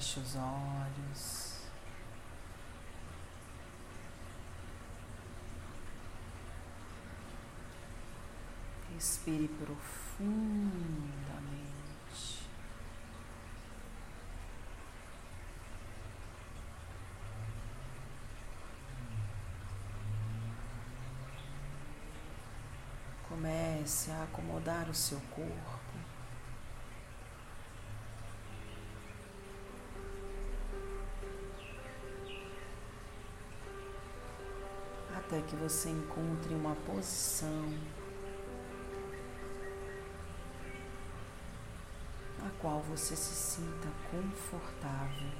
Feche os olhos. Respire profundamente. Comece a acomodar o seu corpo. Até que você encontre uma posição na qual você se sinta confortável.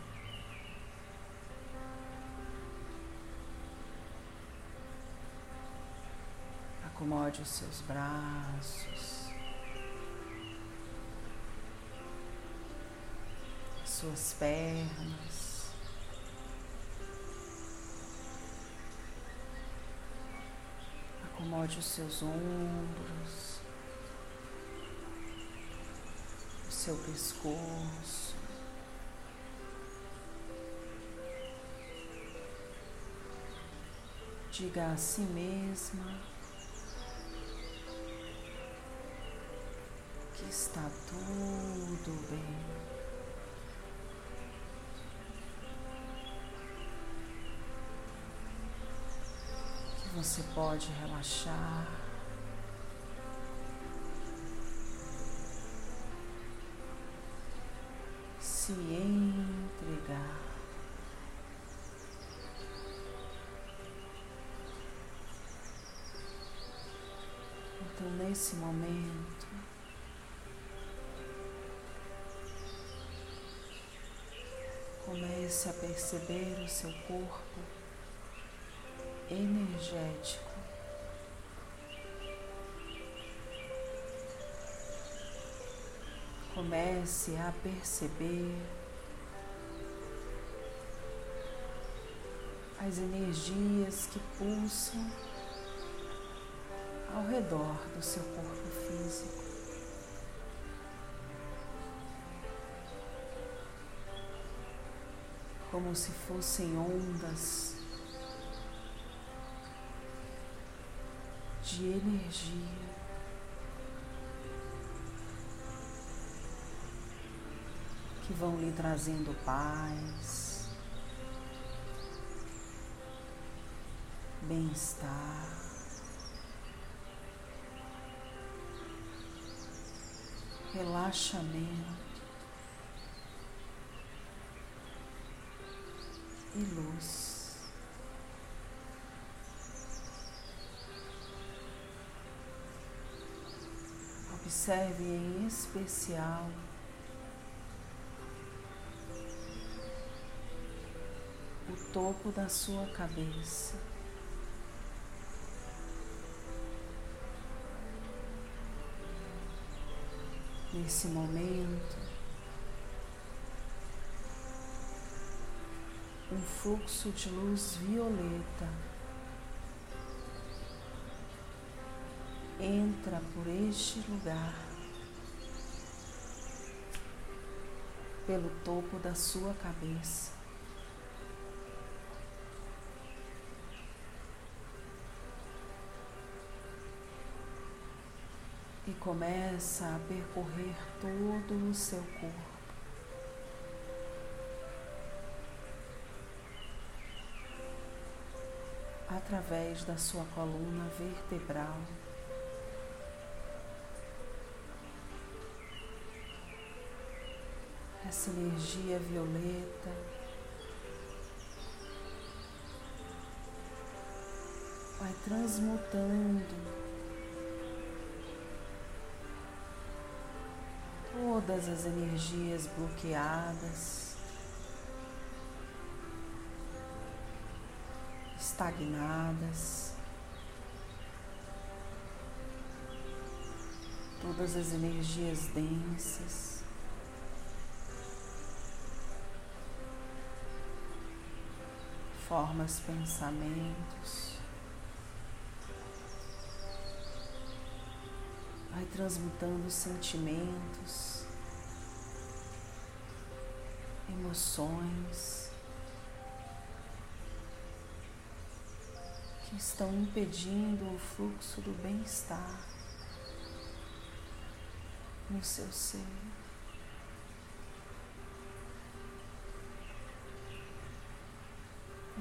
Acomode os seus braços, suas pernas. Acomode os seus ombros, o seu pescoço. Diga a si mesma que está tudo bem. Você pode relaxar. Se entregar. Então, nesse momento, comece a perceber o seu corpo energético. Comece a perceber as energias que pulsam ao redor do seu corpo físico. Como se fossem ondas de energia. Que vão lhe trazendo paz, bem-estar, relaxamento e luz. Observe em especial o topo da sua cabeça. Nesse momento, um fluxo de luz violeta entra por este lugar, pelo topo da sua cabeça. E começa a percorrer todo o seu corpo. através da sua coluna vertebral. Essa energia violeta. Vai transmutando todas as energias bloqueadas, estagnadas, todas as energias densas. Formas pensamentos, vai transmutando sentimentos, emoções que estão impedindo o fluxo do bem-estar no seu ser.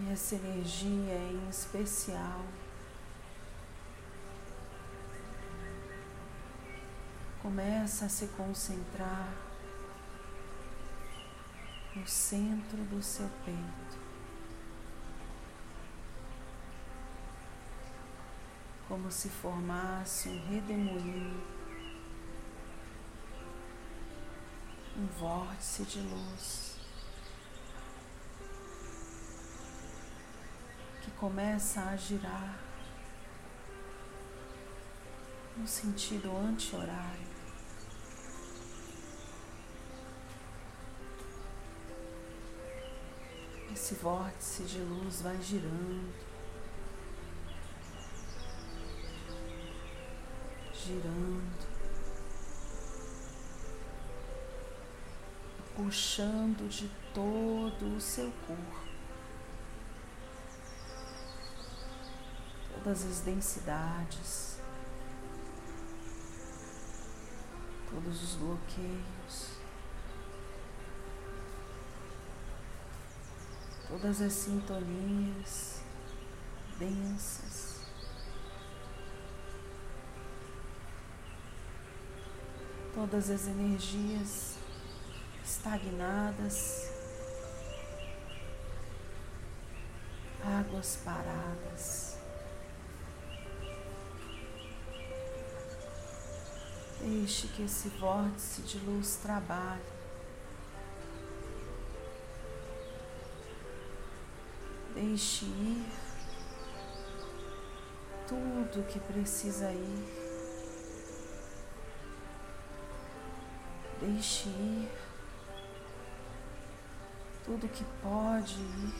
E essa energia em especial começa a se concentrar no centro do seu peito. Como se formasse um redemoinho, um vórtice de luz começa a girar no sentido anti-horário. Esse vórtice de luz vai girando, girando, puxando de todo o seu corpo. Todas as densidades, todos os bloqueios. todas as sintonias densas. Todas as energias estagnadas, águas paradas. Deixe que esse vórtice de luz trabalhe Deixe ir tudo que precisa ir. Deixe ir tudo que pode ir.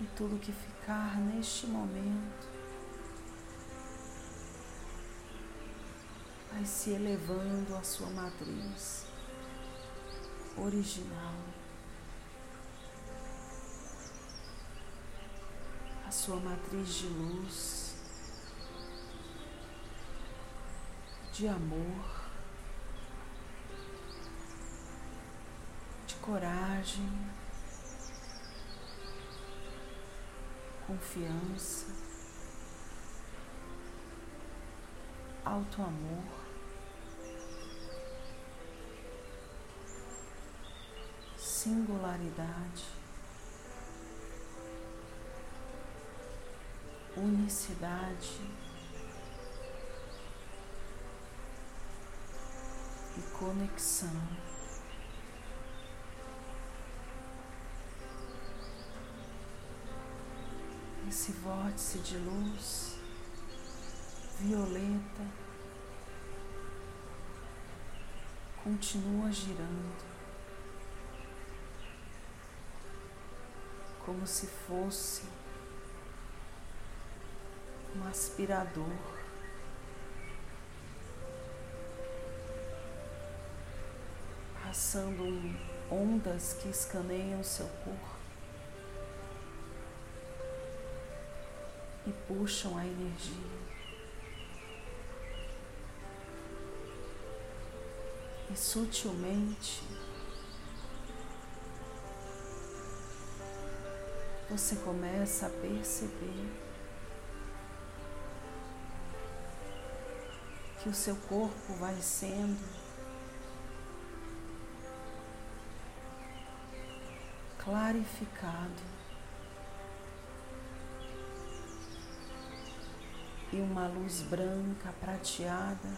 E tudo que ficar neste momento vai se elevando à sua matriz original. a sua matriz de luz, de amor, de coragem, confiança, alto amor. Singularidade. unicidade e conexão. Esse vórtice de luz violeta continua girando como se fosse um aspirador. Passando ondas que escaneiam seu corpo e puxam a energia. E sutilmente você começa a perceber que o seu corpo vai sendo clarificado e uma luz branca prateada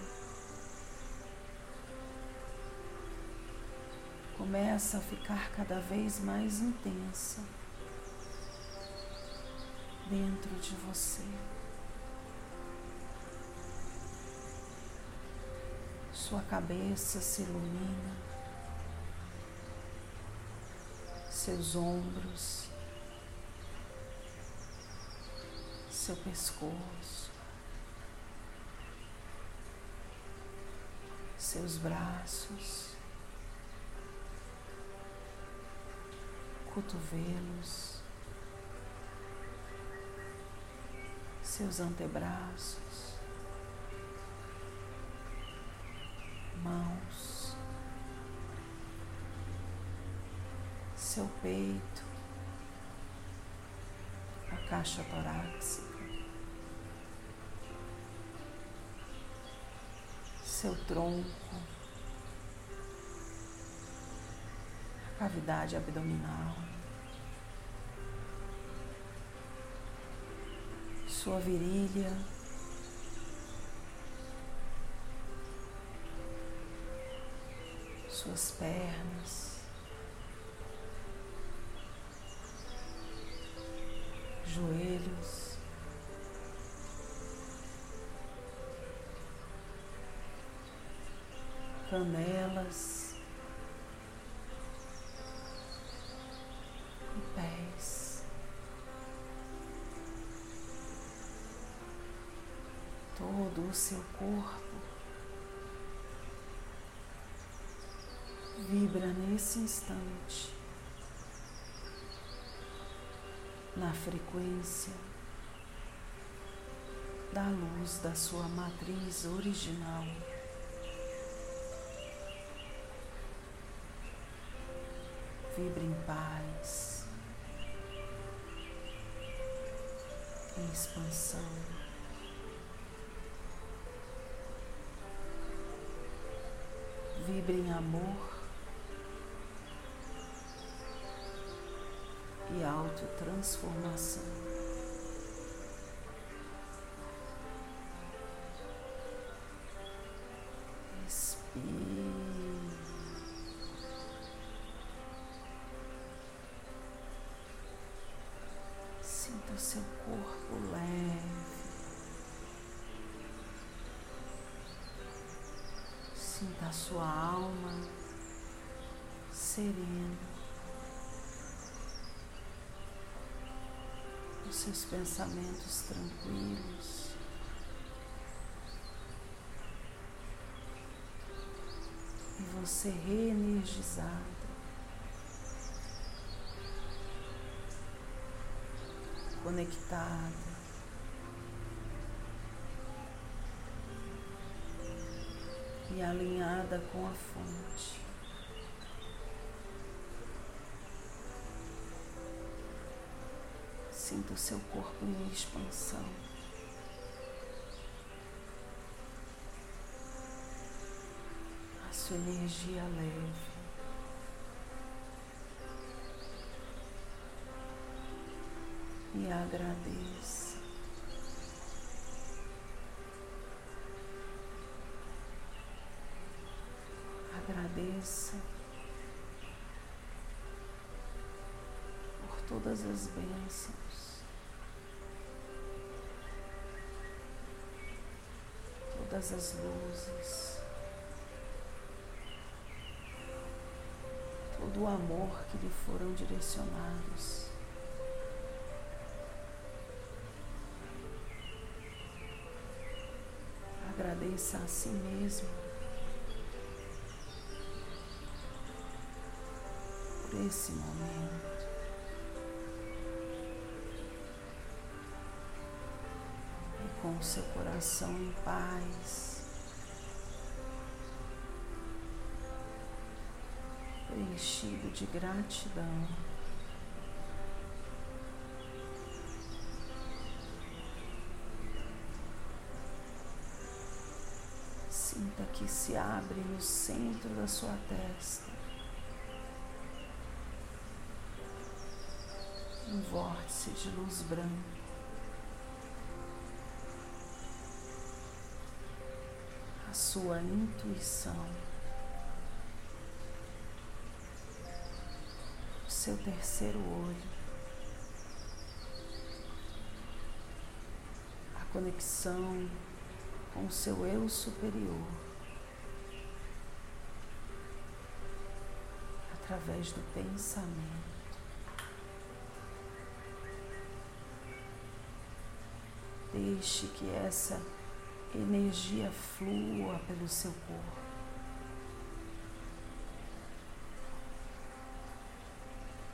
começa a ficar cada vez mais intensa dentro de você. sua cabeça se ilumina, seus ombros, seu pescoço, seus braços, cotovelos, seus antebraços, mãos, seu peito, a caixa torácica. seu tronco, a cavidade abdominal, sua virilha. Suas pernas, joelhos, canelas O seu corpo vibra nesse instante na frequência da luz da sua matriz original. Vibre em paz, em expansão. Vibre em amor e autotransformação. Respire. A sua alma serena. Os seus pensamentos tranquilos. E você reenergizado. conectada. E alinhada com a fonte. Sinta o seu corpo em expansão. A sua energia leve. e agradeça. Agradeça por todas as bênçãos, todas as luzes, todo o amor que lhe foram direcionados. agradeça a si mesmo esse momento. E com seu coração em paz, preenchido de gratidão. Sinta que se abre no centro da sua testa um vórtice de luz branca. A sua intuição, o seu terceiro olho, a conexão com o seu eu superior, através do pensamento. Deixe que essa energia flua pelo seu corpo.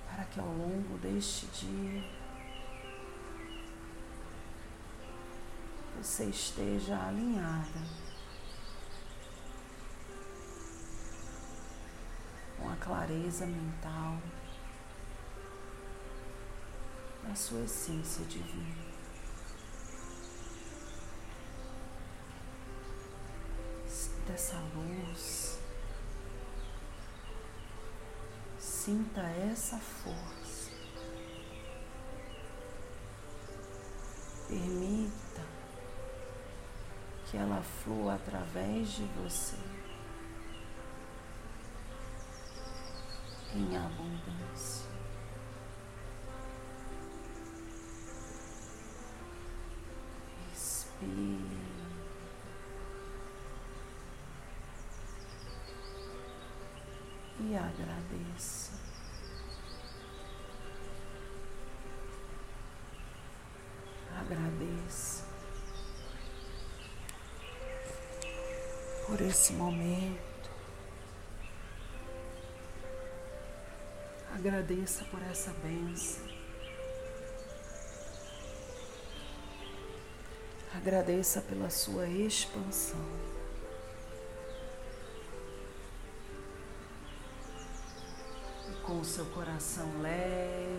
Para que ao longo deste dia você esteja alinhada com a clareza mental da sua essência divina. Dessa luz, sinta essa força. Permita que ela flua através de você em abundância. Agradeça por esse momento. Agradeça por essa benção. Agradeça pela sua expansão. E com o seu coração leve,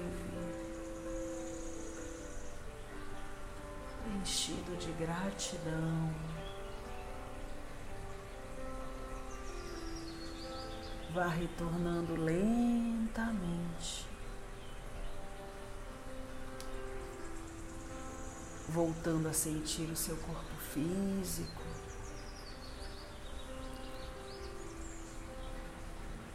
enchido de gratidão. Vá retornando lentamente. Voltando a sentir o seu corpo físico.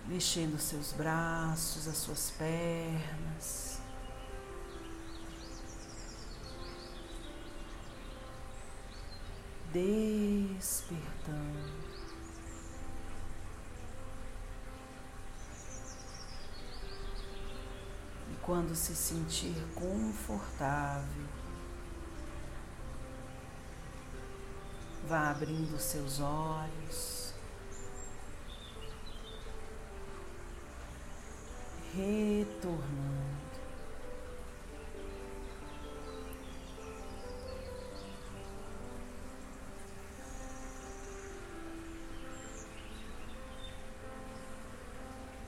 Mexendo seus braços, as suas pernas. Despertando. quando se sentir confortável, vá abrindo seus olhos, retornando.